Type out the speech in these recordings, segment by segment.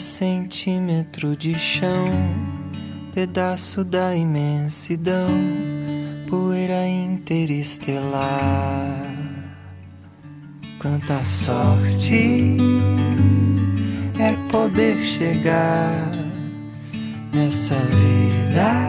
centímetro de chão, pedaço da imensidão, poeira interestelar. Quanta sorte é poder chegar nessa vida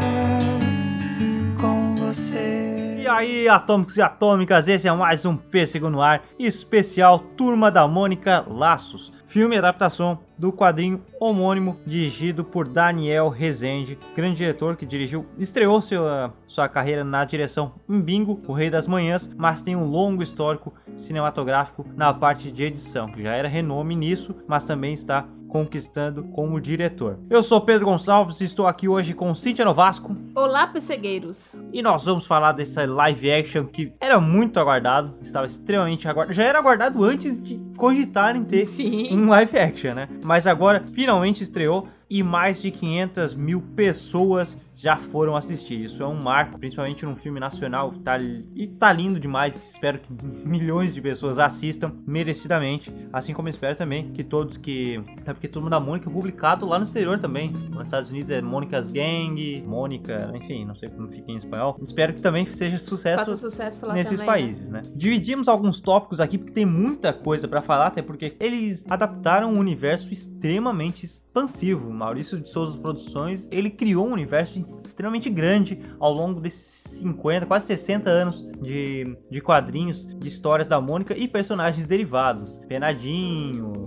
com você. E aí, atômicos e atômicas, esse é mais um Pêssego no Ar, especial Turma da Mônica Laços, filme adaptação do quadrinho homônimo dirigido por Daniel Rezende, grande diretor que dirigiu, estreou sua, sua carreira na direção em Bingo, O Rei das Manhãs, mas tem um longo histórico cinematográfico na parte de edição, que já era renome nisso, mas também está conquistando como diretor. Eu sou Pedro Gonçalves e estou aqui hoje com Cíntia Novasco. Olá, pessegueiros! E nós vamos falar dessa live action que era muito aguardado, estava extremamente aguardado. Já era aguardado antes de cogitarem ter Sim. um live action, né? Mas agora finalmente estreou e mais de 500 mil pessoas já foram assistir. Isso é um marco, principalmente num filme nacional. Tá, e tá lindo demais. Espero que milhões de pessoas assistam merecidamente. Assim como espero também que todos que. Até porque todo mundo da Mônica é publicado lá no exterior também. Nos Estados Unidos é Mônica's Gang, Mônica, enfim, não sei como fica em espanhol. Espero que também seja sucesso sucesso lá nesses também, né? países, né? Dividimos alguns tópicos aqui porque tem muita coisa pra falar, até porque eles adaptaram um universo extremamente expansivo. Maurício de Souza Produções, ele criou um universo extremamente grande ao longo desses 50, quase 60 anos de, de quadrinhos, de histórias da Mônica e personagens derivados. Penadinho.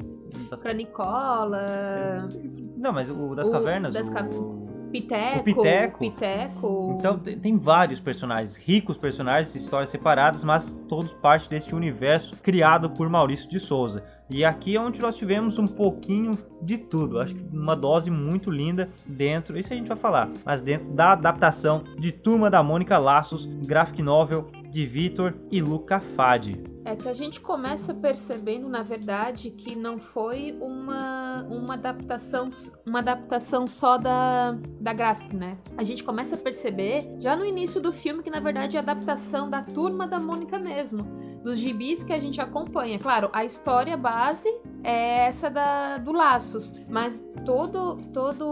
Cranicola, Não, mas o das O cavernas. das o- ca- Piteco, O Piteco. Piteco. Então tem, tem vários personagens, ricos personagens, histórias separadas, mas todos parte deste universo criado por Maurício de Souza. E aqui é onde nós tivemos um pouquinho de tudo, acho que uma dose muito linda dentro, isso a gente vai falar, mas dentro da adaptação de Turma da Mônica Laços, graphic novel de Vitor e Luca Fadi. É que a gente começa percebendo, na verdade, que não foi uma, uma adaptação uma adaptação só da, da gráfica, né? A gente começa a perceber já no início do filme que, na verdade, é a adaptação da turma da Mônica mesmo. Dos gibis que a gente acompanha. Claro, a história base é essa da, do Laços, mas todo, todo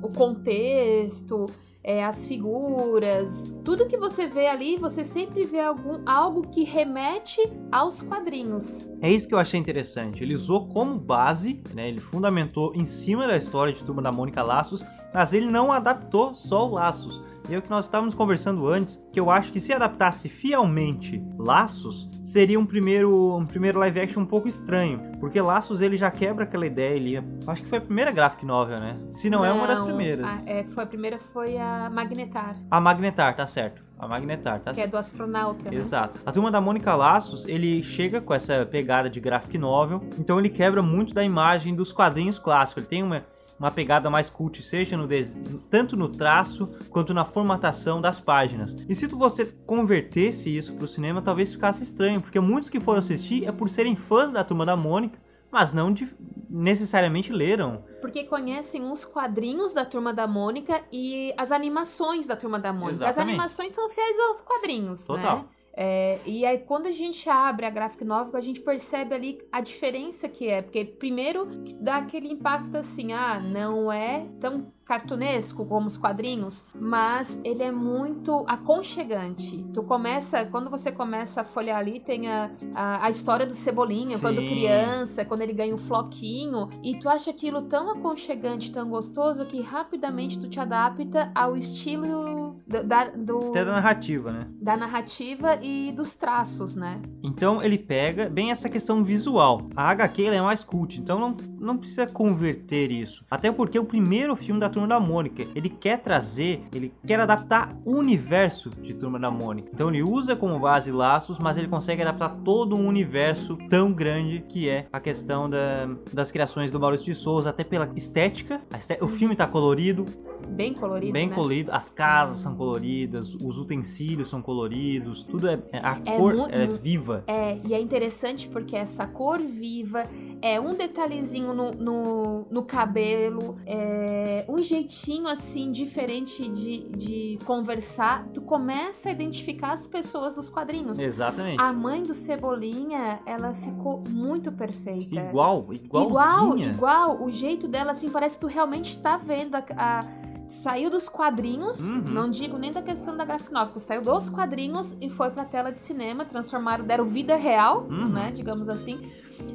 o contexto, é, as figuras, tudo que você vê ali, você sempre vê algum, algo que remete aos quadrinhos. É isso que eu achei interessante. Ele usou como base, né? Ele fundamentou em cima da história de Turma da Mônica Laços, mas ele não adaptou só o Laços. E é o que nós estávamos conversando antes, que eu acho que se adaptasse fielmente Laços, seria um primeiro, um primeiro live action um pouco estranho. Porque Laços ele já quebra aquela ideia, ele acho que foi a primeira graphic novel, né? Se não, é uma das primeiras. A, é, foi, a primeira foi a Magnetar, A Magnetar, tá certo. A Magnetar, tá que é do astronauta, né? Exato. A turma da Mônica Laços, ele chega com essa pegada de graphic novel, então ele quebra muito da imagem dos quadrinhos clássicos. Ele tem uma, uma pegada mais cult, seja no tanto no traço quanto na formatação das páginas. E se tu- você convertesse isso pro cinema, talvez ficasse estranho, porque muitos que foram assistir é por serem fãs da turma da Mônica, mas não de- necessariamente leram. Porque conhecem os quadrinhos da Turma da Mônica e as animações da Turma da Mônica. As Exatamente. animações são fiéis aos quadrinhos, Total. né? É, e aí, quando a gente abre a graphic novel, a gente percebe ali a diferença que é. Porque, primeiro, dá aquele impacto assim: ah, não é tão cartunesco como os quadrinhos, mas ele é muito aconchegante. Tu começa, quando você começa a folhear ali, tem a, a, a história do Cebolinha, Sim. quando criança, quando ele ganha um floquinho, e tu acha aquilo tão aconchegante, tão gostoso, que rapidamente tu te adapta ao estilo do, da, do- Até da narrativa, né? da narrativa e dos traços, né? Então ele pega bem essa questão visual. A HQ é mais cult, então não, não precisa converter isso. Até porque o primeiro filme da Turma da Mônica, ele quer trazer, ele quer adaptar o universo de Turma da Mônica. Então ele usa como base laços, mas ele consegue adaptar todo um universo tão grande que é a questão da- das criações do Maurício de Souza, até pela estética. O filme tá colorido, Bem colorido, bem né? colorido, as casas são coloridas, os utensílios são coloridos, tudo é, a É cor é viva. É, e é interessante porque essa cor viva, é um detalhezinho no, no, no cabelo, é um jeitinho assim diferente de, de conversar. Tu começa a identificar as pessoas dos quadrinhos. Exatamente. A mãe do Cebolinha, ela ficou muito perfeita. Igual, Igual, igualzinha. igual. O jeito dela, assim, parece que tu realmente tá vendo a. a- Saiu dos quadrinhos, Uhum. não digo nem da questão da graphic novel, saiu dos quadrinhos e foi pra tela de cinema, transformaram, deram vida real, Uhum. né, digamos assim,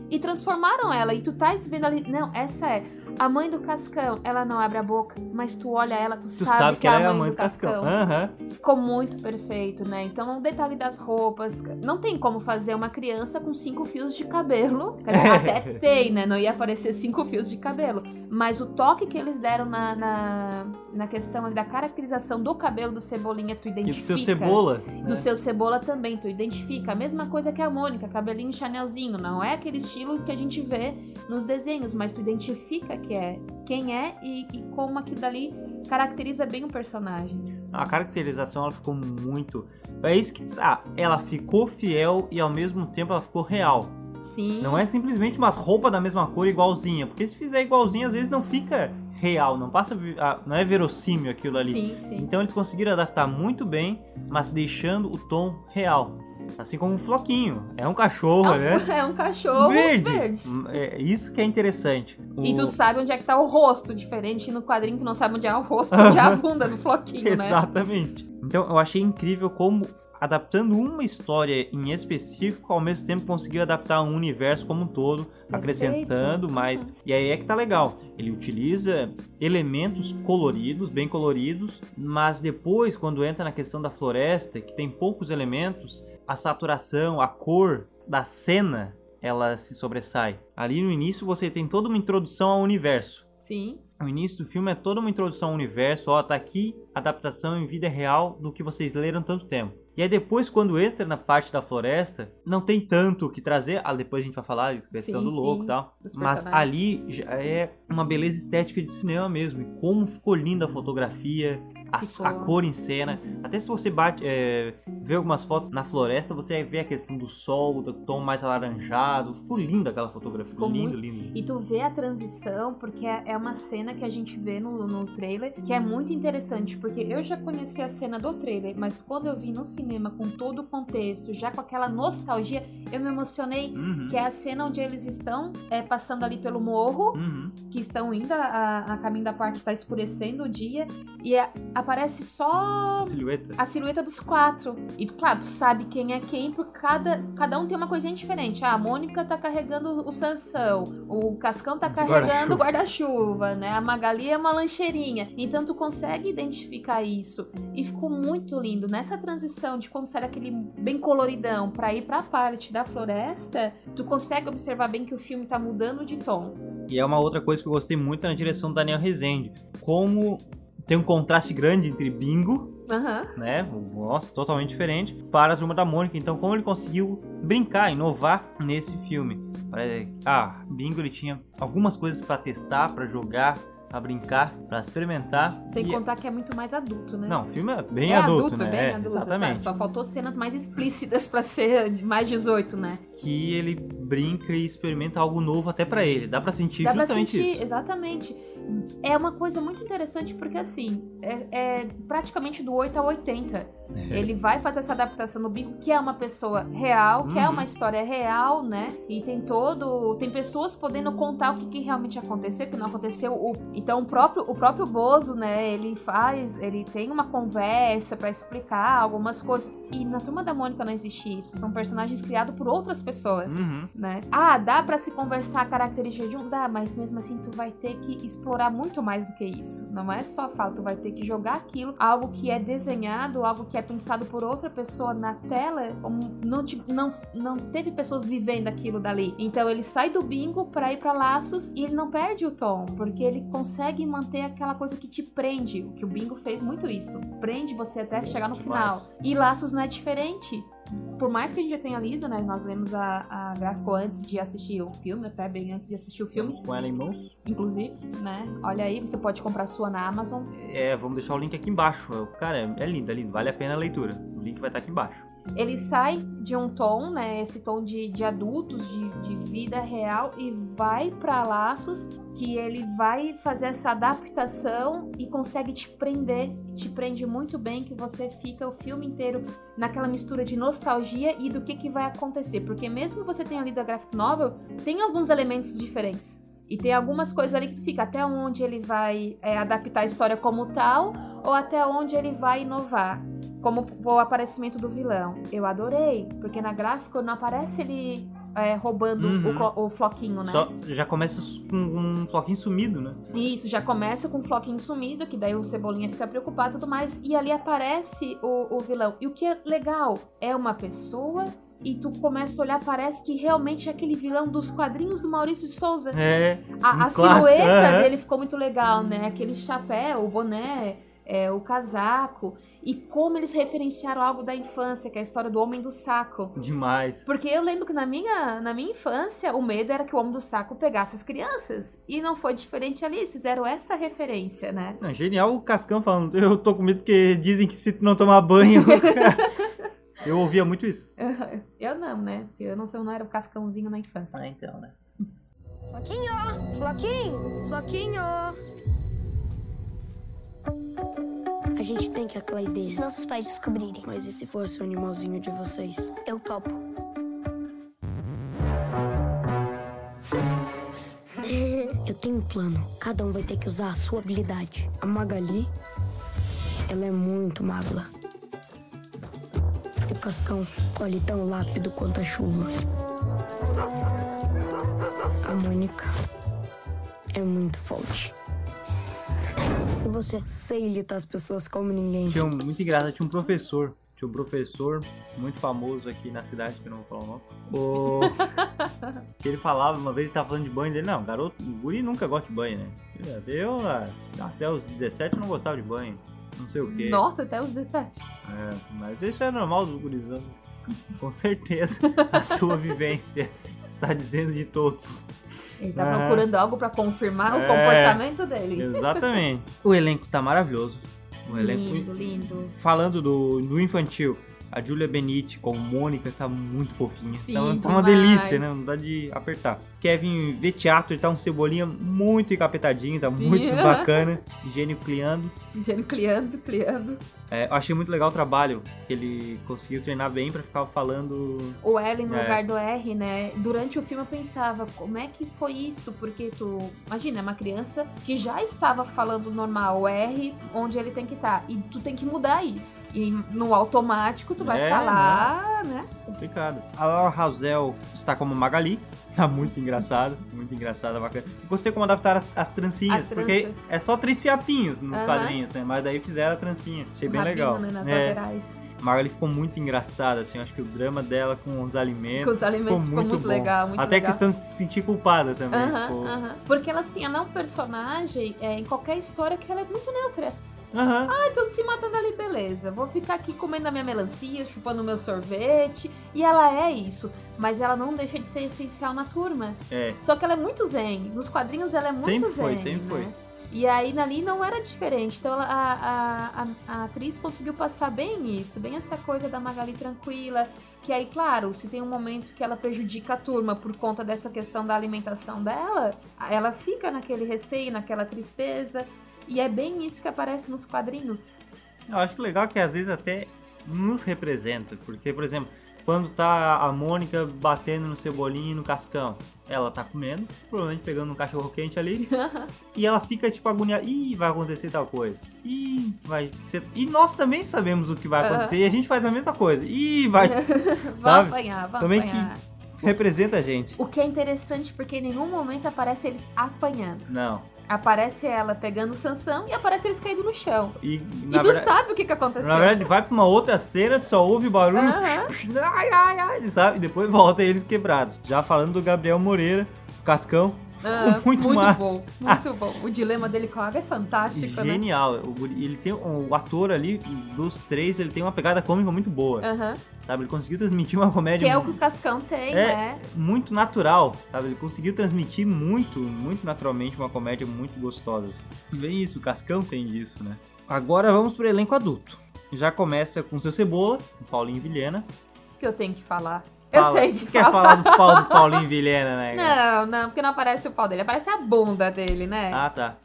e transformaram ela, e tu tá vendo ali, não, essa é, a mãe do Cascão, ela não abre a boca, mas tu olha ela, tu, Tu sabe, que, ela é é a mãe do Cascão. Aham. Ficou muito perfeito, né? Então, o detalhe das roupas. Não tem como fazer uma criança com cinco fios de cabelo. Até tem, né? Não ia aparecer cinco fios de cabelo. Mas o toque que eles deram na, na, na questão ali da caracterização do cabelo do Cebolinha, tu E identifica. do seu cebola. Do né? seu cebola também, tu identifica. A mesma coisa que a Mônica, cabelinho Chanelzinho. Não é aquele estilo que a gente vê nos desenhos, mas tu identifica que é quem é e, e como aquilo dali caracteriza bem o personagem. A caracterização ela ficou muito. É isso que tá. Ela ficou fiel e ao mesmo tempo ela ficou real. Sim. Não é simplesmente umas roupas da mesma cor igualzinha. Porque se fizer igualzinho, às vezes não fica real. Não passa. ah, Não é verossímil aquilo ali. Sim, sim. Então eles conseguiram adaptar muito bem, mas deixando o tom real. Assim como um floquinho. É um cachorro, né? É um cachorro verde. verde. Hum, É isso que é interessante. E O- tu sabe onde é que tá o rosto, diferente no quadrinho, tu não sabe onde é o rosto, onde é a bunda do floquinho, né? Exatamente. Então eu achei incrível como, adaptando uma história em específico, ao mesmo tempo conseguiu adaptar um universo como um todo, acrescentando mais. E aí é que tá legal. Ele utiliza elementos coloridos, bem coloridos, mas depois, quando entra na questão da floresta, que tem poucos elementos, a saturação, a cor da cena. Ela se sobressai. Ali no início você tem toda uma introdução ao universo. Sim. O início do filme é toda uma introdução ao universo, ó, tá aqui adaptação em vida real do que vocês leram tanto tempo. E aí depois, quando entra na parte da floresta, não tem tanto o que trazer. Ah, depois a gente vai falar de questão Sim, do louco e tal. Mas ali já é uma beleza estética de cinema mesmo. E como ficou linda a fotografia, a, a cor em cena. Até se você bate, é, vê algumas fotos na floresta, você vê a questão do sol, do tom mais alaranjado. Ficou linda aquela fotografia. Ficou lindo, muito. lindo. E tu vê a transição, porque é é uma cena que a gente vê no, no trailer, que é muito interessante, porque eu já conheci a cena do trailer, mas quando eu vi no cinema com todo o contexto, já com aquela nostalgia, eu me emocionei. Uhum, Que é a cena onde eles estão é, passando ali pelo morro, uhum. que estão indo a, a- a caminho da parte tá escurecendo o dia, e a- aparece só Silhueta. a silhueta dos quatro. E claro, tu sabe quem é quem, porque cada, cada um tem uma coisinha diferente. Ah, a Mônica tá carregando o Sansão, o Cascão tá carregando o guarda-chuva, né? A Magali é uma lancheirinha. Então tu consegue identificar isso. E ficou muito lindo. Nessa transição de quando sai aquele bem coloridão pra ir pra parte da floresta, tu consegue observar bem que o filme tá mudando de tom. E é uma outra coisa que eu gostei muito na direção do Daniel Rezende. Como tem um contraste grande entre Bingo, Aham. né? Nossa, totalmente diferente, para a Turma da Mônica. Então, como ele conseguiu brincar, inovar nesse filme. Ah, Bingo ele tinha algumas coisas para testar, para jogar, para brincar, para experimentar. Sem E- contar que é muito mais adulto, né? Não, o filme é bem é adulto, né? bem É, adulto, tá? Exatamente. Só faltou cenas mais explícitas pra ser de mais 18, né? Que ele brinca e experimenta algo novo até para ele. Dá para sentir Dá pra justamente sentir, isso. exatamente. É uma coisa muito interessante porque, assim, é, é praticamente do 8 ao 80. É. Ele vai fazer essa adaptação no Bingo, que é uma pessoa real, que é Uhum. uma história real, né? E tem todo. Tem pessoas podendo contar o que, que realmente aconteceu, o que não aconteceu. O- então, o próprio, o próprio Bozo, né? Ele faz. Ele tem uma conversa pra explicar algumas coisas. E na turma da Mônica não existe isso. São personagens criados por outras pessoas Uhum. né? Ah, dá pra se conversar a característica de um? Dá, mas mesmo assim tu vai ter que explorar muito mais do que isso. Não é só a fala, tu vai ter que jogar aquilo, algo que é desenhado, algo que é pensado por outra pessoa na tela, não, não, não teve pessoas vivendo aquilo dali. Então ele sai do bingo pra ir pra laços e ele não perde o tom, porque ele consegue manter aquela coisa que te prende. O que o bingo fez muito isso. Prende você até chegar no final. E laços não é diferente por mais que a gente já tenha lido, né? Nós lemos a, a gráfico antes de assistir o filme, até bem antes de assistir o filme, Vamos com ela em mãos. inclusive, né? Olha aí, você pode comprar sua na Amazon. É, vamos deixar o link aqui embaixo. Cara, é lindo, é lindo. Vale a pena a leitura. O link vai estar aqui embaixo. Ele sai de um tom, né? Esse tom de, de adultos, de, de vida real, e vai para laços que ele vai fazer essa adaptação e consegue te prender, te prende muito bem, que você fica o filme inteiro naquela mistura de nostalgia e do que, que vai acontecer. Porque mesmo você tenha lido a graphic novel, tem alguns elementos diferentes. E tem algumas coisas ali que tu fica até onde ele vai é, adaptar a história como tal, ou até onde ele vai inovar. Como o aparecimento do vilão. Eu adorei, porque na gráfica não aparece ele é, roubando Uhum. o, o floquinho, né? Só, já começa com um floquinho sumido, né? Isso, já começa com o floquinho sumido, que daí o Cebolinha fica preocupado e tudo mais. E ali aparece o, o vilão. E o que é legal é uma pessoa. E tu começa a olhar, parece que realmente é aquele vilão dos quadrinhos do Maurício de Souza. É. A, um a silhueta aham. dele ficou muito legal, né? Aquele chapéu, o boné, é, o casaco. E como eles referenciaram algo da infância, que é a história do Homem do Saco. Demais. Porque eu lembro que na minha, na minha infância, o medo era que o Homem do Saco pegasse as crianças. E não foi diferente ali, eles fizeram essa referência, né? Não, genial o Cascão falando, eu tô com medo porque dizem que se tu não tomar banho. eu ouvia muito isso. Eu não, né? Eu não, eu não era um cascãozinho na infância. Ah, então, né? Floquinho! Floquinho! Floquinho! A gente tem que ir atrás Se nossos pais descobrirem, Mas e se fosse o animalzinho de vocês? eu topo. Eu tenho um plano. Cada um vai ter que usar a sua habilidade. A Magali, ela é muito magla. O Cascão colhe tão rápido quanto a chuva. A Mônica é muito forte. E você? Sei litar as pessoas como ninguém. Tinha um, muito engraçado, tinha um professor. Tinha um professor muito famoso aqui na cidade, que eu não vou falar o nome. O... que ele falava, uma vez ele tava falando de banho dele. Não, garoto, o guri nunca gosta de banho, né? Eu, ah, até os 17 eu não gostava de banho. Não sei o quê. Nossa, até os 17. É, mas isso é normal dos gurizão. Com certeza, a sua vivência está dizendo de todos. Ele tá Ah. procurando algo pra confirmar o É. comportamento dele. Exatamente. o elenco tá maravilhoso. O elenco. Lindo, lindo. Falando do, do infantil, a Julia Benite com Mônica tá muito fofinha. Sim, tá, uma- tá uma delícia, né? Não dá de apertar. Kevin Vetiato, tá um cebolinha muito encapetadinho, tá Sim. muito bacana. Gênio criando. Gênio criando, criando. É, eu achei muito legal o trabalho, que ele conseguiu treinar bem pra ficar falando. O L no É. lugar do R, né? Durante o filme eu pensava, como é que foi isso? Porque tu. Imagina, é uma criança que já estava falando normal o R onde ele tem que estar. E tu tem que mudar isso. E no automático tu vai É, falar, né? Complicado. A Laura Hazel está como Magali. Tá muito engraçado, muito engraçada, bacana. Gostei como adaptaram as trancinhas, As porque é só três fiapinhos nos Aham. quadrinhos, né? Mas daí fizeram a trancinha. Achei Um bem rabinho, legal. Né, nas É, laterais. Magali ficou muito engraçada, assim. Acho que o drama dela com os alimentos. Com os alimentos ficou muito, bom. legal, muito Até legal. a questão de se sentir culpada também. Aham, ficou- aham. Porque ela, assim, ela é um personagem é, em qualquer história que ela é muito neutra. Aham. Ah, então se matando ali, beleza. Vou ficar aqui comendo a minha melancia, chupando meu sorvete. E ela é isso. Mas ela não deixa de ser essencial na turma. É. Só que ela é muito zen. Nos quadrinhos ela é muito Sempre zen. foi, sempre né? foi. E aí ali não era diferente. Então ela- a, a, a, a atriz conseguiu passar bem isso, bem essa coisa da Magali tranquila. Que aí, claro, se tem um momento que ela prejudica a turma por conta dessa questão da alimentação dela, ela fica naquele receio, naquela tristeza. E é bem isso que aparece nos quadrinhos. Eu acho que legal que às vezes até nos representa. Porque, por exemplo, quando tá a Mônica batendo no cebolinho e no cascão, ela tá comendo, provavelmente pegando um cachorro quente ali, e ela fica tipo agoniada. Ih, vai acontecer tal coisa. Ih, vai ser. E nós também sabemos o que vai acontecer e a gente faz a mesma coisa. Ih, vai. Sabe? apanhar, vão Também apanhar. Representa a gente. O que é interessante porque em nenhum momento aparece eles apanhando. Não. Aparece ela pegando o Sansão e aparece eles caídos no chão. E, E tu verdade, sabe o que, que aconteceu. na verdade, vai pra uma outra cena, tu só ouve barulho. Aham. Ai, ai, ai, sabe? E depois volta eles quebrados. Já falando do Gabriel Moreira, Cascão. Ah, muito massa. bom, muito bom. O dilema dele com a água é fantástico, né? Genial. O, guri- ele tem o ator ali dos três, ele tem uma pegada cômica muito boa, sabe? Ele conseguiu transmitir uma comédia Que é o que o Cascão tem, É. né? muito natural, sabe? Ele conseguiu transmitir muito, muito naturalmente uma comédia muito gostosa. Bem isso, o Cascão tem disso, né? Agora vamos pro elenco adulto. já começa com seu Cebola, o Paulinho Vilhena. Que eu tenho que falar. Fala. Eu tenho que quer falar. falar do pau do Paulinho Vilhena, né? cara? Não, não, porque não aparece o pau dele, aparece a bunda dele, né? Ah, tá.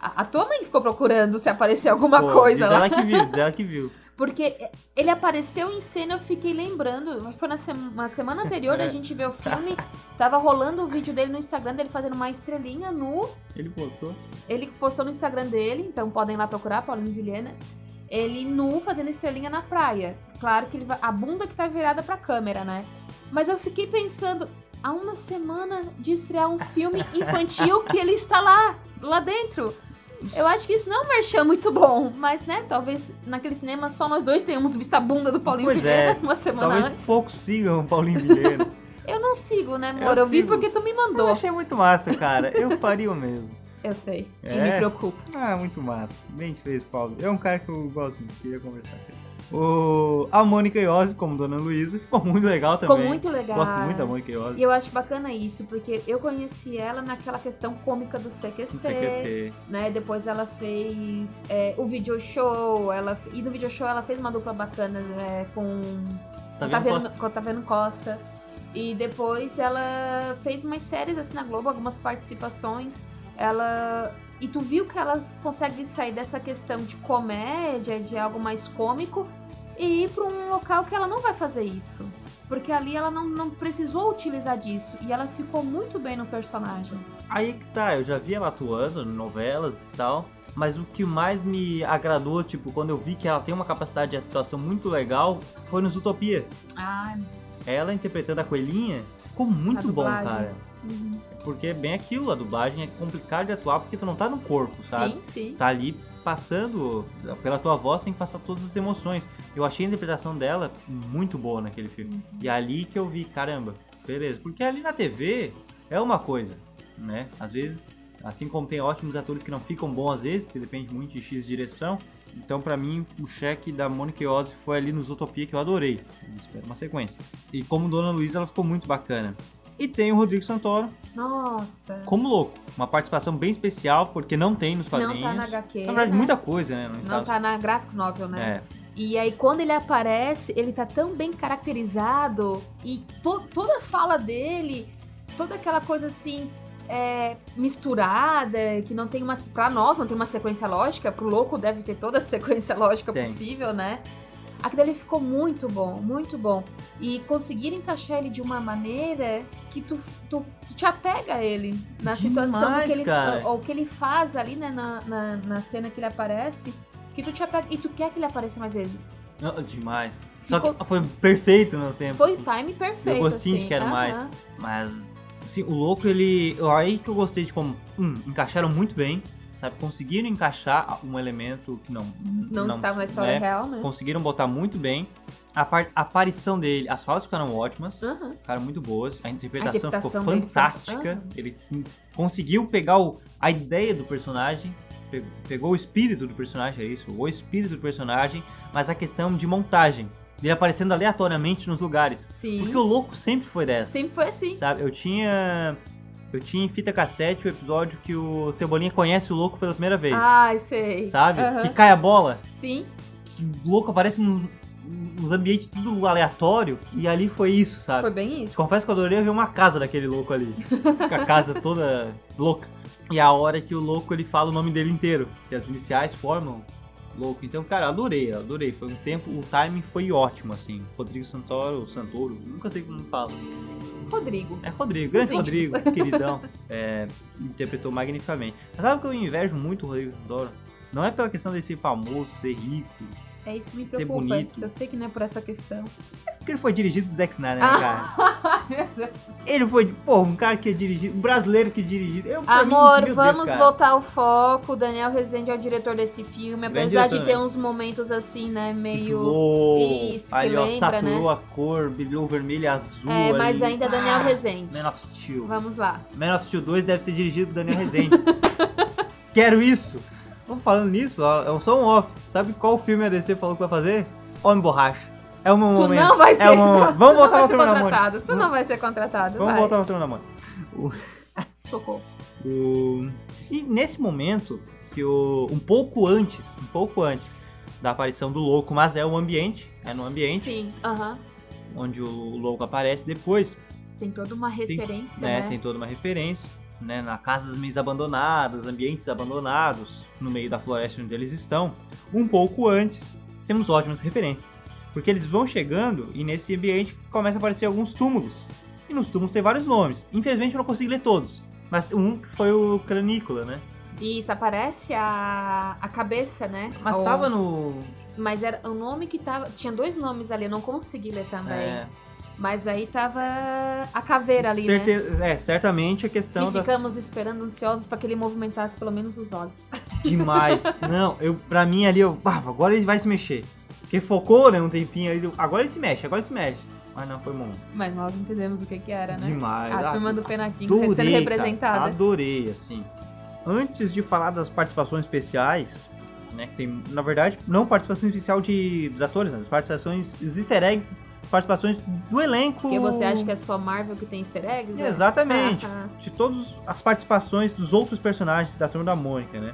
A, a tua mãe ficou procurando se aparecer alguma Pô, coisa diz lá. ela que viu, diz ela que viu. Porque ele apareceu em cena, eu fiquei lembrando. Foi na, sema- na semana anterior a gente vê o filme. Tava rolando o vídeo dele no Instagram dele fazendo uma estrelinha nu. Ele postou. Ele postou no Instagram dele, então podem lá procurar, Paulinho Vilhena. Ele nu fazendo estrelinha na praia. Claro que ele a bunda que tá virada pra câmera, né? Mas eu fiquei pensando, há uma semana de estrear um filme infantil que ele está lá, lá dentro. Eu acho que isso não é um merchan muito bom, mas né, talvez naquele cinema só nós dois tenhamos visto a bunda do Paulinho Pois Vilhena é, uma semana Talvez antes. poucos sigam o Paulinho Vilhena. Eu não sigo, né, amor? Eu Eu, vi porque tu me Eu mandou. achei muito massa, cara. Eu faria o mesmo. Eu sei. E É? me preocupa. Ah, muito massa. Bem fez, Paulo. É um cara que eu gosto muito, queria conversar com ele. O... A Mônica Iose, como Dona Luísa, ficou muito legal também. Ficou muito legal. Gosto muito da Mônica Iose. E eu acho bacana isso, porque eu conheci ela naquela questão cômica do CQC, Não sei o que ser. né? Depois ela fez é, o video show, ela, e no video show ela fez uma dupla bacana né, com Tá vendo? Costa? com Taviano Costa. E depois ela fez umas séries assim na Globo, algumas participações. Ela. E tu viu que ela consegue sair dessa questão de comédia, de algo mais cômico, e ir pra um local que ela não vai fazer isso. Porque ali ela não, não precisou utilizar disso. E ela ficou muito bem no personagem. Aí que tá, eu já vi ela atuando em novelas e tal. Mas o que mais me agradou, tipo, quando eu vi que ela tem uma capacidade de atuação muito legal, foi no Utopia. Ah, Ela interpretando a coelhinha, ficou muito bom, cara. Uhum. Porque é bem aquilo, a dublagem é complicado de atuar porque tu não tá no corpo, sabe? sim, sim. Tá ali passando, pela tua voz tem que passar todas as emoções. Eu achei a interpretação dela muito boa naquele filme. E é ali que eu vi, caramba, beleza. Porque ali na TV é uma coisa, né? Às vezes, assim como tem ótimos atores que não ficam bons às vezes, porque depende muito de X direção. Então, pra mim, o cheque da Mônica Iose foi ali nos Utopia que eu adorei. Espero uma sequência. E como Dona Luísa, ela ficou muito bacana. E tem o Rodrigo Santoro Nossa. como louco. Uma participação bem especial, porque não tem nos quadrinhos. Não tá na HQ. Na verdade, né? muita coisa, né? Não Estados- tá na graphic novel, né? É. E aí, quando ele aparece, ele tá tão bem caracterizado e to- toda a fala dele, toda aquela coisa assim, é, misturada, que não tem uma. Pra nós, não tem uma sequência lógica, pro louco deve ter toda a sequência lógica Tem. possível, né? Aquilo ali ficou muito bom, muito bom. E conseguir encaixar ele de uma maneira que tu, tu, tu te apega a ele na situação Demais, que ele, cara. ou que ele faz ali, né, na, na, na cena que ele aparece, que tu te apega e tu quer que ele apareça mais vezes. Não, demais. Ficou- Só que foi perfeito no tempo. Foi o time perfeito, Eu gostinho assim. de quero mais. Mas, assim, o louco, ele. Aí que eu gostei de como. Um, encaixaram muito bem. Sabe? Conseguiram encaixar um elemento que não. Não, estava na história né? real, né? Conseguiram botar muito bem. A, par- a aparição dele, as falas ficaram ótimas. Aham. Ficaram muito boas. A interpretação, A ficou foi- fantástica. Aham. Ele conseguiu pegar o- a ideia do personagem, pe- pegou o espírito do personagem, é isso, o espírito do personagem, mas a questão de montagem. Dele aparecendo aleatoriamente nos lugares. Sim. Porque o louco sempre foi dessa. Sempre foi assim. Sabe? Eu tinha. Eu tinha em fita cassete o episódio que o Cebolinha conhece o louco pela primeira vez. Ai, sei. sabe? Aham. Que cai a bola, Sim. que o louco aparece num- nos ambientes tudo aleatório. E ali foi isso, sabe? Foi bem isso. Confesso que eu adorei ver uma casa daquele louco ali. com a casa toda louca. E a hora que o louco ele fala o nome dele inteiro. Que as iniciais formam louco. Então, cara, adorei, adorei. Foi um tempo, o timing foi ótimo, assim. Rodrigo Santoro, Santoro, nunca sei como fala. Rodrigo. É Rodrigo, grande Os íntimos. Rodrigo, queridão. É, interpretou magnificamente. Mas sabe que eu invejo muito o Rodrigo Santoro? Não é pela questão de ser famoso, ser rico. É isso que me preocupa. Eu sei que não é por essa questão. Porque ele foi dirigido do Zack Snyder, né, Ah. cara? Ele foi, pô, um cara que é dirigido, um brasileiro que é mim, Amor, Deus, vamos cara. voltar ao foco. O Daniel Rezende é o diretor desse filme. Apesar de ter né? uns momentos assim, né? Meio. Slow, Isso, que ali, ó, lembra, saturou a cor, brilhou vermelho e azul. É, mas ali. ainda é Daniel Ah, Rezende. Man of Steel. Vamos lá. Man of Steel 2 deve ser dirigido por Daniel Rezende. Quero isso. Vamos falando nisso, ó, é só um off. Sabe qual filme a DC falou que vai fazer? Homem Borracha. É o meu Tu momento. não vai ser. É o meu momento. tu Vamos não voltar ser contratado. Tu não vai ser contratado. Vamos vai. voltar pra Turma da Mônica. Socorro. O- E nesse momento, que o... um pouco antes, um pouco antes da aparição do louco, mas é o ambiente, é no ambiente Sim, aham. onde o louco aparece depois. Tem toda uma Tem- referência, né, né? Tem toda uma referência, né? Na casas meio abandonadas, ambientes abandonados, no meio da floresta onde eles estão. Um pouco antes, temos ótimas referências. Porque eles vão chegando e nesse ambiente começa a aparecer alguns túmulos. E nos túmulos tem vários nomes. Infelizmente eu não consigo ler todos. Mas um que foi o Cranícola, né? E isso aparece a, a cabeça, né? Mas Ou- tava no. Mas era o nome que tava. Tinha dois nomes ali, eu não consegui ler também. É, Mas aí tava a caveira ali, né? certe- é, certamente a questão E da. ficamos esperando ansiosos pra que ele movimentasse pelo menos os olhos. Demais. Não, eu, pra mim ali, eu. Ah, agora ele vai se mexer. Porque focou, né, um tempinho ali. Agora ele se mexe, agora ele se mexe. Mas não, foi bom. Mas nós entendemos o que que era, né? Demais. A Ah, turma do Penatinho adorei, sendo cara, representada. adorei, assim. Antes de falar das participações especiais, né, que tem, na verdade, não participação especial de, dos atores, né, as participações, os easter eggs, as participações do elenco. Porque você acha que é só Marvel que tem easter eggs? é? Exatamente. Ah, De todas as participações dos outros personagens da Turma da Mônica, né?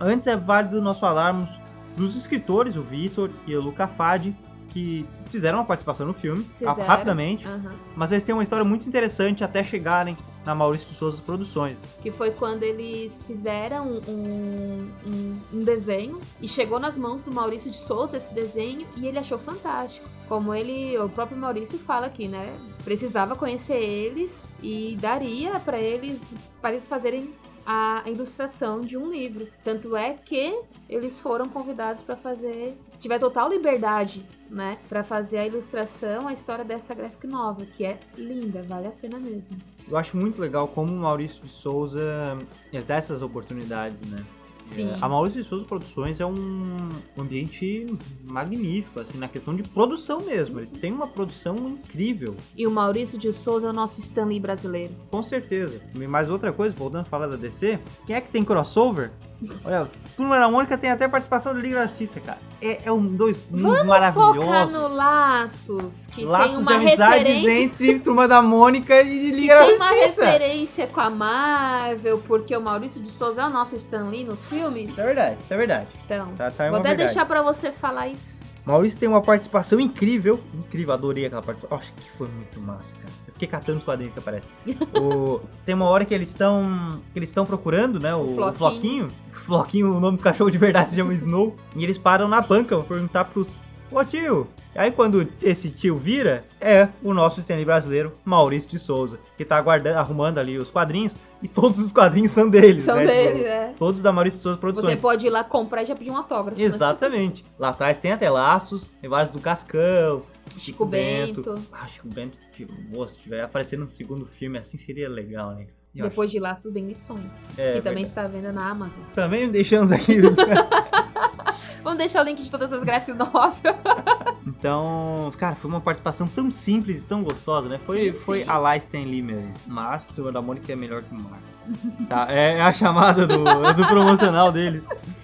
Antes é válido nós falarmos dos escritores, o Vitor e o Luca Fadi, que fizeram uma participação no filme, Fizeram. rapidamente, aham. mas eles têm uma história muito interessante até chegarem na Maurício de Souza Produções. Que foi quando eles fizeram um, um, um desenho e chegou nas mãos do Maurício de Souza esse desenho e ele achou fantástico. Como ele, o próprio Maurício fala aqui, né? Precisava conhecer eles e daria pra eles para eles fazerem a ilustração de um livro. Tanto é que eles foram convidados pra fazer, tiver total liberdade, né, Pra fazer a ilustração, a história dessa graphic novel, que é linda, vale a pena mesmo. Eu acho muito legal como o Maurício de Souza ele dá essas oportunidades, né? Sim. É, a Maurício de Souza Produções é um ambiente magnífico, assim, na questão de produção mesmo. Eles têm uma produção incrível. E o Maurício de Souza é o nosso Stanley brasileiro. Com certeza. E mais outra coisa, voltando a falar da DC, quem é que tem crossover? Olha, Turma da Mônica tem até participação do Liga da Justiça, cara. É, é um dois mundos Focar maravilhosos. no Laços, que Laços tem uma de amizades referência. entre Turma da Mônica e Liga Tem da uma Justiça. referência com a Marvel, porque o Maurício de Souza é o nosso Stan Lee nos filmes. Isso é verdade, isso é verdade. Então, Tá, tá, é vou até verdade. deixar pra você falar isso. Maurício tem uma participação incrível. Incrível, adorei aquela participação. Acho que foi muito massa, cara. Eu fiquei catando os quadrinhos que aparecem. O- tem uma hora que eles estão. que eles estão procurando, né? O, O Floquinho. Floquinho. O Floquinho, o nome do cachorro de verdade se chama Snow. E eles param na banca pra perguntar pros. Ô tio! Aí quando esse tio vira, é o nosso Stanley brasileiro, Maurício de Souza, que tá aguardando, arrumando ali os quadrinhos, e todos os quadrinhos são deles, São né? dele, Tipo, né? Todos da Maurício de Souza Produções. Você pode ir lá comprar e já pedir um autógrafo. né? Exatamente. Lá atrás tem até laços, tem vários do Cascão, Chico Bento. Ah, Chico Bento, que, moço, se tiver aparecendo no segundo filme assim seria legal, né? Eu Depois de Laços Bem Lições. É, que também está à venda na Amazon. acho. Também deixamos aqui. Vamos deixar o link de todas as gráficas no off. então, cara, foi uma participação tão simples e tão gostosa, né? Foi, Sim, foi sim. a lá Stan Lee mesmo. Mas Turma da Mônica é melhor que o Marvel. tá, é a chamada do, do promocional deles.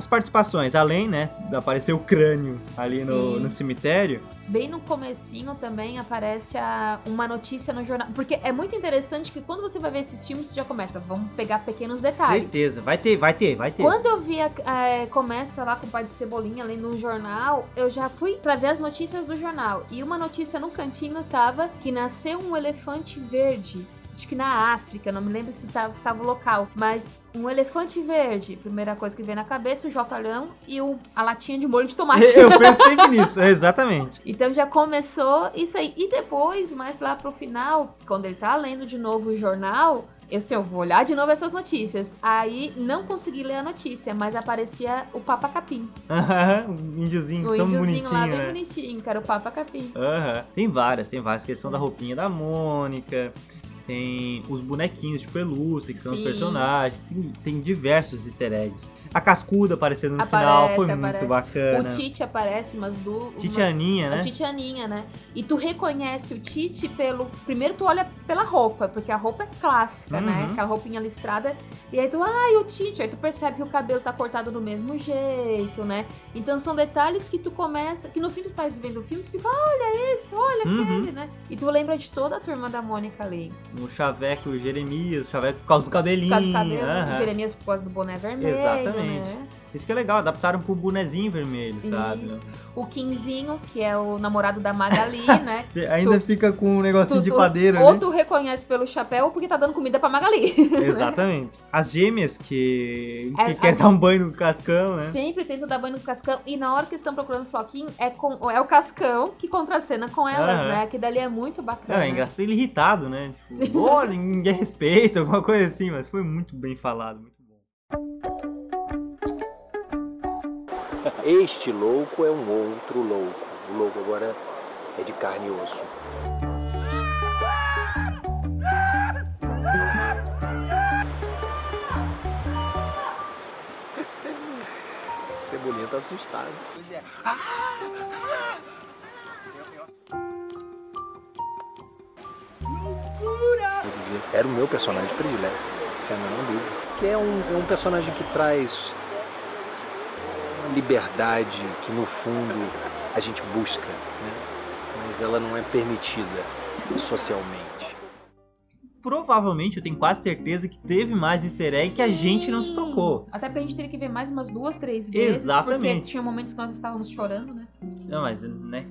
As participações, além, né, de aparecer o crânio ali no, no cemitério, Bem no comecinho também aparece a- uma notícia no jornal. Porque é muito interessante que quando você vai ver esses filmes, você já começa, vamos pegar pequenos detalhes. certeza, vai ter, vai ter, vai ter. Quando eu vi, a- é, começa lá com o pai de Cebolinha ali no jornal, eu já fui pra ver as notícias do jornal. E uma notícia no cantinho tava que nasceu um elefante verde. Acho que na África, não me lembro se tava, se tava o local. Mas um elefante verde. Primeira coisa que vem na cabeça, o jotalhão e o, a latinha de molho de tomate. Eu penso sempre nisso, exatamente. Então já começou isso aí. E depois, mais lá pro final, quando ele tá lendo de novo o jornal, eu sei, eu vou olhar de novo essas notícias. Aí não consegui ler a notícia, mas aparecia o Papa Capim. Aham, um índiozinho O tão índiozinho bonitinho, lá bem né? bonitinho, que era o Papa Capim. Aham. Tem várias, tem várias. Questão da roupinha da Mônica, tem os bonequinhos de pelúcia, que são os Sim. personagens, tem, tem diversos easter eggs. A cascuda aparecendo no Aparece, final, foi aparece. muito bacana. O Tite aparece, mas do. Tite umas- Aninha, né? A Tite Aninha, né? E tu reconhece o Tite pelo. Primeiro tu olha pela roupa, porque a roupa é clássica, né? Uhum. Aquela roupinha listrada. E aí tu, ai, o Tite. Aí tu percebe que o cabelo tá cortado do mesmo jeito, né? Então são detalhes que tu começa. Que no fim tu tá vendo o filme, tu fica, olha esse, olha Uhum. aquele, né? E tu lembra de toda a turma da Mônica ali. O Chaveco e o Jeremias, o Chaveco por causa do cabelinho. Por causa do cabelo, aham. Jeremias por causa do boné vermelho, Exatamente. né? Isso que é legal, adaptaram pro bonezinho vermelho, sabe? Isso. O Quinzinho, que é o namorado da Magali, né? Ainda Tu- fica com um negocinho Tu- de padeiro, ou né? tu reconhece pelo chapéu ou porque tá dando comida pra Magali. Exatamente. As gêmeas que, que É, querem as- dar um banho no cascão, né? Sempre tentam dar banho no Cascão. E na hora que estão procurando o Floquinho, é, com, é o Cascão que contracena com elas, Aham. né? Que dali é muito bacana. é engraçado ele irritado, né? Tipo, "Ô, ninguém respeita, alguma coisa assim, mas foi muito bem falado, muito bom. Este louco é um outro louco. O louco agora é de carne e osso. Cebolinha tá assustado. Ele Era o meu personagem predileto, sem a menor dúvida. Que é um, é um personagem que traz liberdade que no fundo a gente busca, né? mas ela não é permitida socialmente. Provavelmente, eu tenho quase certeza que teve mais easter egg que a gente não se Sim. tocou. Até porque a gente teria que ver mais umas duas, três vezes. Exatamente. Porque tinha momentos que nós estávamos chorando, né? Não, mas, né?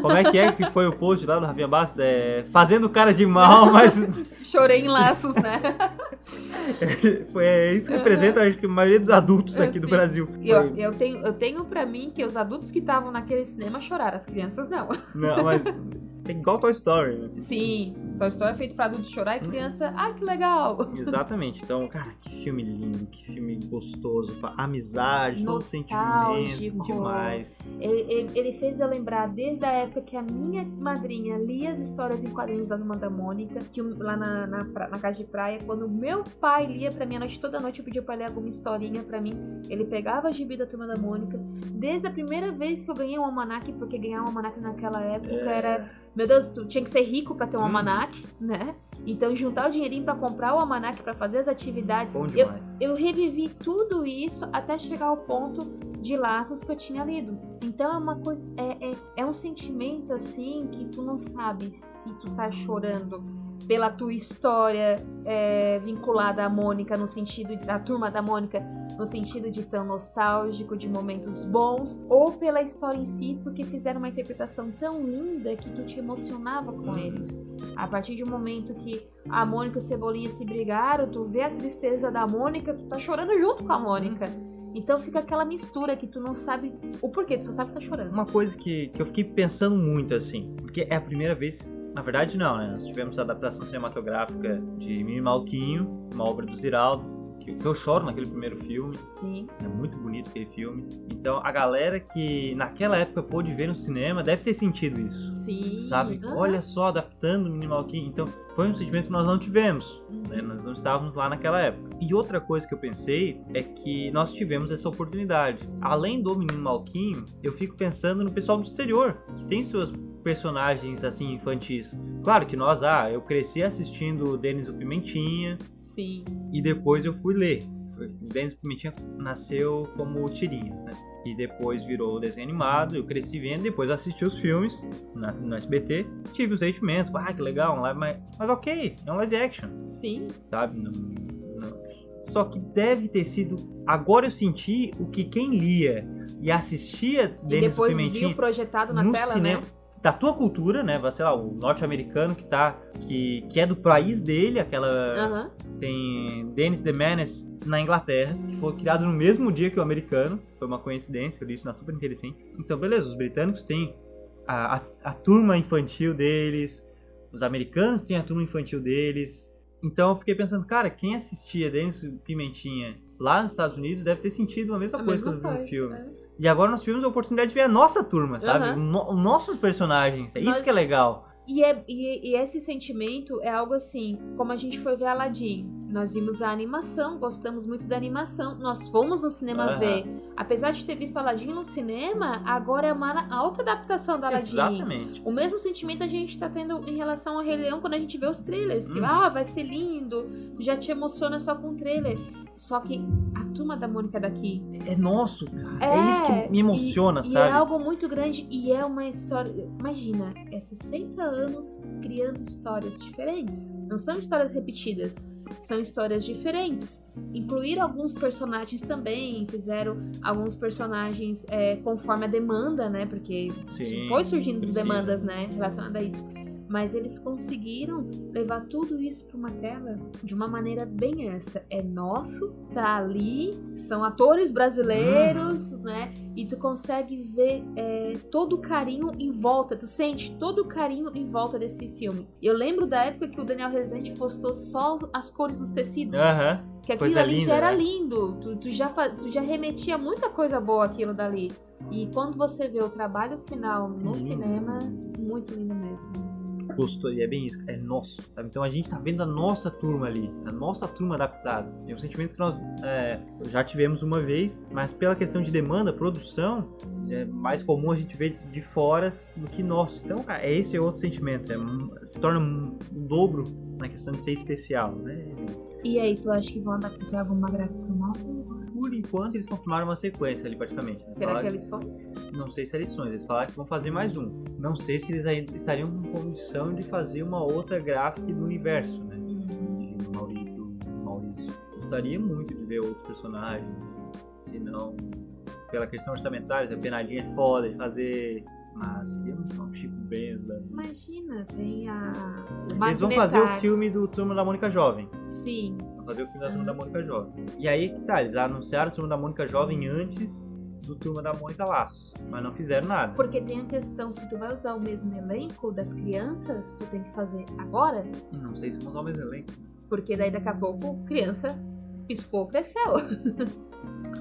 Como é que é que foi o post lá do Rafinha Bastos? É, fazendo cara de mal, mas Chorei em laços, né? é isso que representa, acho que a maioria dos adultos aqui do. Brasil. Eu, eu, tenho, eu tenho pra mim que os adultos que estavam naquele cinema choraram, as crianças não. Não, mas é igual Toy Story, né? Sim, Toy Story é feito pra adulto chorar e criança, ah, que legal. Exatamente. Então, cara, que filme lindo, que filme gostoso. Amizade, todo sentimento. Demais. Ele, ele- ele fez eu lembrar desde a época que a minha madrinha lia as histórias em quadrinhos da Turma da Mônica, que lá na, na, na casa de praia, quando meu pai lia pra mim a noite, toda noite eu pedia pra ler alguma historinha pra mim. Ele pegava a gibi da Turma da Mônica. Desde a primeira vez que eu ganhei um almanac, porque ganhar um almanac naquela época É. era. Meu Deus, tu tinha que ser rico pra ter um Hum. almanac, né? Então juntar o dinheirinho pra comprar o almanac pra fazer as atividades. Bom Eu, eu revivi tudo isso até chegar ao ponto de laços que eu tinha lido. Então é uma coisa. É, é, é um sentimento assim que tu não sabe se tu tá chorando pela tua história é, vinculada à Mônica, no sentido da turma da Mônica, no sentido de tão nostálgico, de momentos bons, ou pela história em si, porque fizeram uma interpretação tão linda que tu te emocionava com eles. A partir de um momento que a Mônica e o Cebolinha se brigaram, tu vê a tristeza da Mônica, tu tá chorando junto com a Mônica. Então fica aquela mistura que tu não sabe o porquê, tu só sabe que tá chorando. Uma coisa que, que eu fiquei pensando muito, assim, porque é a primeira vez. Na verdade, não, né? Nós tivemos a adaptação cinematográfica de Mini Malquinho, uma obra do Ziraldo, que, que eu choro naquele primeiro filme. Sim. É muito bonito aquele filme. Então, a galera que naquela época pôde ver no cinema deve ter sentido isso. Sim. Sabe? Aham. Olha só, adaptando o Minimal King. Então, foi um sentimento que nós não tivemos. né? Nós não estávamos lá naquela época. E outra coisa que eu pensei é que nós tivemos essa oportunidade. Além do Menino Malquinho, eu fico pensando no pessoal do exterior, que tem seus personagens assim infantis. Claro que nós, ah, eu cresci assistindo o Denis o Pimentinha Sim. e depois eu fui ler. Foi- O Denis o Pimentinha nasceu como tirinhas, né? E depois virou desenho animado, eu cresci vendo, depois assisti os filmes na- no SBT, tive os sentimentos, ah, que legal, um live, mas, mas ok, é um live action, Sim. sabe? Não- não- Só que deve ter sido. Agora eu senti o que quem lia e assistia E Denis o depois Pimentinha viu projetado na no tela, cinema né? Da tua cultura, né? Vai, Sei lá, o norte-americano que tá. Que, que é do país dele, aquela. Aham. Tem Dennis the Menace na Inglaterra, que foi criado no mesmo dia que o americano. Foi uma coincidência, eu li isso na super interessante. Então, beleza, os britânicos têm a, a, a turma infantil deles, os americanos têm a turma infantil deles. Então eu fiquei pensando, cara, quem assistia Dennis Pimentinha lá nos Estados Unidos deve ter sentido a mesma A coisa mesma quando viu o filme. é. E agora nós tivemos a oportunidade de ver a nossa turma, sabe? Aham. No- nossos personagens. É Nós- isso que é legal. E, é- e- e esse sentimento é algo assim, como a gente foi ver Aladdin. Nós vimos a animação, gostamos muito da animação. Nós fomos no cinema Aham. ver. Apesar de ter visto Aladdin no cinema, agora é uma alta adaptação da Aladdin. Exatamente. O mesmo sentimento a gente tá tendo em relação ao Rei Leão quando a gente vê os trailers. Que, Uhum. ah, vai ser lindo, já te emociona só com o trailer. Só que a turma da Mônica daqui É nosso, cara. É, isso que me emociona, e, sabe? E é algo muito grande e é uma história. Imagina, é 60 anos criando histórias diferentes. Não são histórias repetidas, são histórias diferentes. Incluíram alguns personagens também, fizeram alguns personagens é, conforme a demanda, né? Porque Sim, foi surgindo precisa. demandas, né, relacionadas a isso. Mas eles conseguiram levar tudo isso para uma tela de uma maneira bem essa. É nosso, tá ali, são atores brasileiros, né? E tu consegue ver é, todo o carinho em volta, tu sente todo o carinho em volta desse filme. Eu lembro da época que o Daniel Rezende postou só as cores dos tecidos. Aham. Que aquilo Coisa ali linda, já era né? lindo. Tu, tu já, tu já remetia muita coisa boa aquilo dali. E quando você vê o trabalho final no Lindo. cinema, muito lindo mesmo. E é bem isso, é nosso, sabe? Então a gente tá vendo a nossa turma ali, a nossa turma adaptada. É um sentimento que nós é, já tivemos uma vez, mas pela questão de demanda, produção, é mais comum a gente ver de fora do que nosso. Então, é esse outro sentimento, é, se torna um dobro na questão de ser especial, né? E aí, tu acha que vão adaptar alguma gráfica nova? Por enquanto, eles confirmaram uma sequência ali, praticamente. Eles Será que é lições? Não sei se é lições, eles falaram que vão fazer mais um. Não sei se eles ainda estariam com condição de fazer uma outra gráfica do universo, né? De Maurício. Maurício. Gostaria muito de ver outros personagens. Se não, pela questão orçamentária, a penadinha é foda de fazer. Mas seria um Chico Benda. Imagina, tem a. Eles vão fazer o filme do Turma da Mônica Jovem. Sim. Vão fazer o filme da Turma da Mônica Jovem. E aí que tá, eles anunciaram o Turma da Mônica Jovem antes do Turma da Mônica Laços. Mas não fizeram nada. Porque tem a questão, se tu vai usar o mesmo elenco das crianças, tu tem que fazer agora. Não sei se vão usar o mesmo elenco. Porque daí daqui a pouco, criança piscou, cresceu.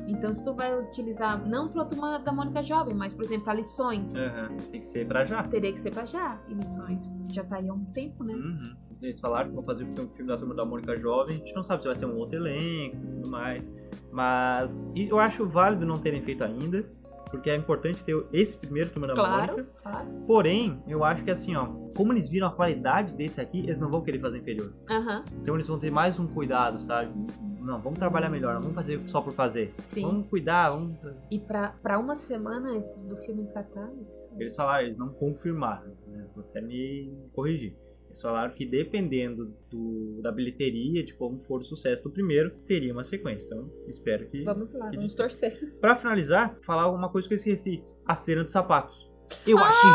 então, se tu vai utilizar, não pra turma da Mônica Jovem, mas, por exemplo, a lições, Aham, Tem que ser pra já. teria que ser pra já. E lições já tá aí há um tempo, né? Uhum. Eles falaram que vão fazer o filme, da Turma da Mônica Jovem. A gente não sabe se vai ser um outro elenco e tudo mais. Mas eu acho válido não terem feito ainda. Porque é importante ter esse primeiro Turma da Claro, Mônica. claro. Porém, eu acho que assim, ó. Como eles viram a qualidade desse aqui, eles não vão querer fazer inferior. Aham, Então eles vão ter mais um cuidado, sabe? Não, vamos trabalhar melhor. Não vamos fazer só por fazer. sim. Vamos cuidar, vamos... E pra, pra uma semana do filme em cartaz? Eles falaram, eles não confirmaram, né? Vou até me corrigir. Eles falaram que dependendo do, da bilheteria, de como for o sucesso do primeiro, teria uma sequência. Então, espero que. Vamos lá, que vamos torcer. Pra finalizar, falar uma coisa que eu esqueci: a cena dos sapatos. Eu achei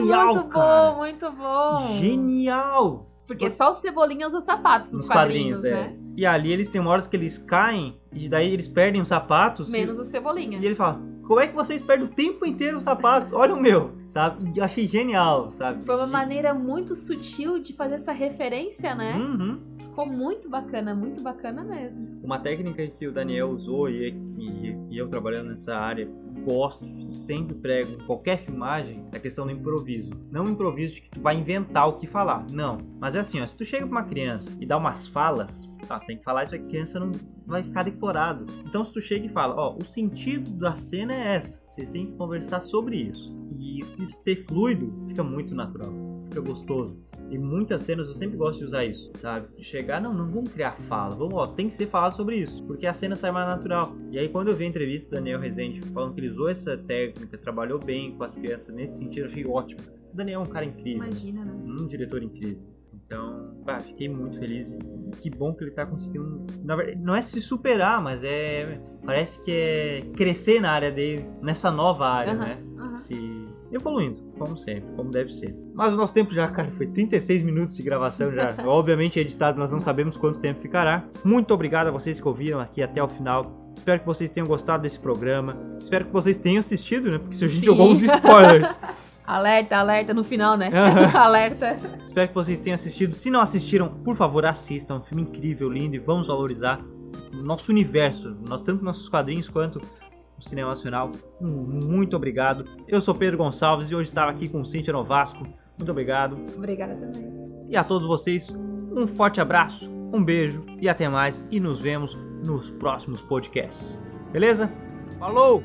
genial, muito cara. bom, muito bom. Genial! Porque só o Cebolinha usa sapatos nos, quadrinhos, quadrinhos, é. né? E ali eles têm uma hora que eles caem, e daí eles perdem os sapatos. Menos o Cebolinha. E ele fala: Como é que vocês perdem o tempo inteiro os sapatos? Olha o meu, sabe? Eu achei genial, sabe? Foi uma maneira muito sutil de fazer essa referência, né? Uhum. Ficou muito bacana, muito bacana mesmo. Uma técnica que o Daniel usou e, e- e eu trabalhando nessa área gosto, sempre prego em qualquer filmagem, é a questão do improviso. Não improviso de que tu vai inventar o que falar, não. Mas é assim, ó, se tu chega pra uma criança e dá umas falas, tá, tem que falar isso aqui, a criança não vai ficar decorado. Então se tu chega e fala, ó, o sentido da cena é essa, vocês têm que conversar sobre isso. E se ser fluido, fica muito natural, fica gostoso. E muitas cenas eu sempre gosto de usar isso, sabe? De chegar, não, não vamos criar fala, vamos, ó, tem que ser falado sobre isso, porque a cena sai mais natural. E aí quando eu vi a entrevista do Daniel Rezende falando que ele usou essa técnica, trabalhou bem com as crianças nesse sentido, eu achei ótimo. O Daniel é um cara incrível, Imagina, né? um diretor incrível. Então, pá, fiquei muito feliz. E Que bom que ele tá conseguindo. Na verdade, não é se superar, mas é. Parece que é crescer na área dele, nessa nova área, né? aham. Se evoluindo, como sempre, como deve ser. Mas o nosso tempo já, cara, foi 36 minutos de gravação já. Obviamente editado, nós não sabemos quanto tempo ficará. Muito obrigado a vocês que ouviram aqui até o final. Espero que vocês tenham gostado desse programa. Espero que vocês tenham assistido, né? Porque se a gente Sim. jogou uns spoilers. Alerta, alerta no final, né? Alerta. Espero que vocês tenham assistido. Se não assistiram, por favor, assistam. É um filme incrível, lindo e vamos valorizar o nosso universo, nós, tanto nossos quadrinhos quanto o cinema nacional. Um Muito obrigado. Eu sou Pedro Gonçalves e hoje estava aqui com Cíntia Novasco. Muito obrigado. Obrigada também. E a todos vocês, um forte abraço, um beijo e até mais. E nos vemos nos próximos podcasts. Beleza? Falou!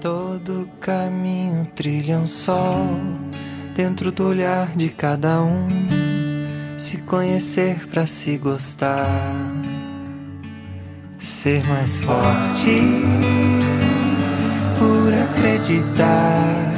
Todo caminho trilha um sol dentro do olhar de cada um. Se conhecer pra se gostar, ser mais forte por acreditar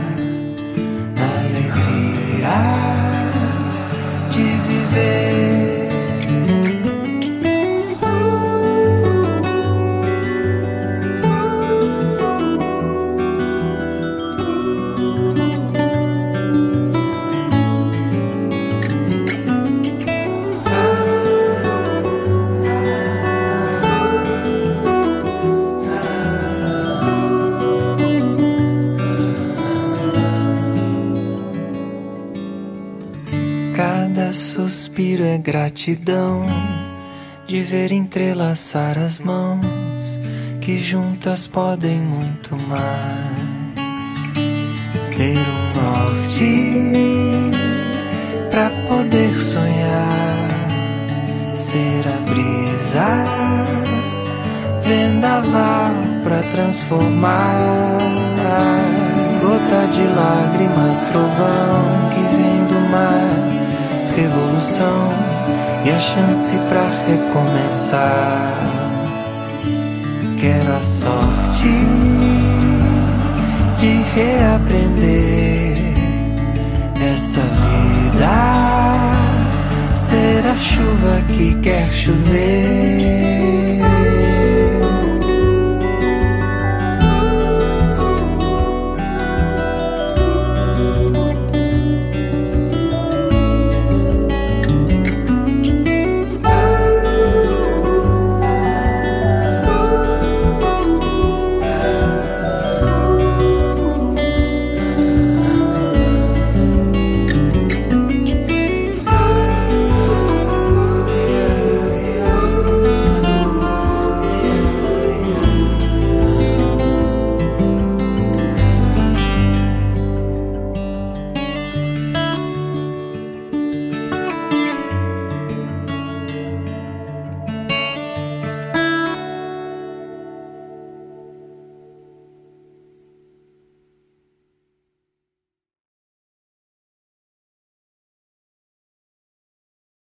gratidão de ver entrelaçar as mãos que juntas podem muito mais. Ter um norte pra poder sonhar, ser a brisa, vendaval pra transformar. Gota de lágrima, trovão que vem do mar revolução e a chance pra recomeçar. Quero a sorte de reaprender essa vida, ser a chuva que quer chover.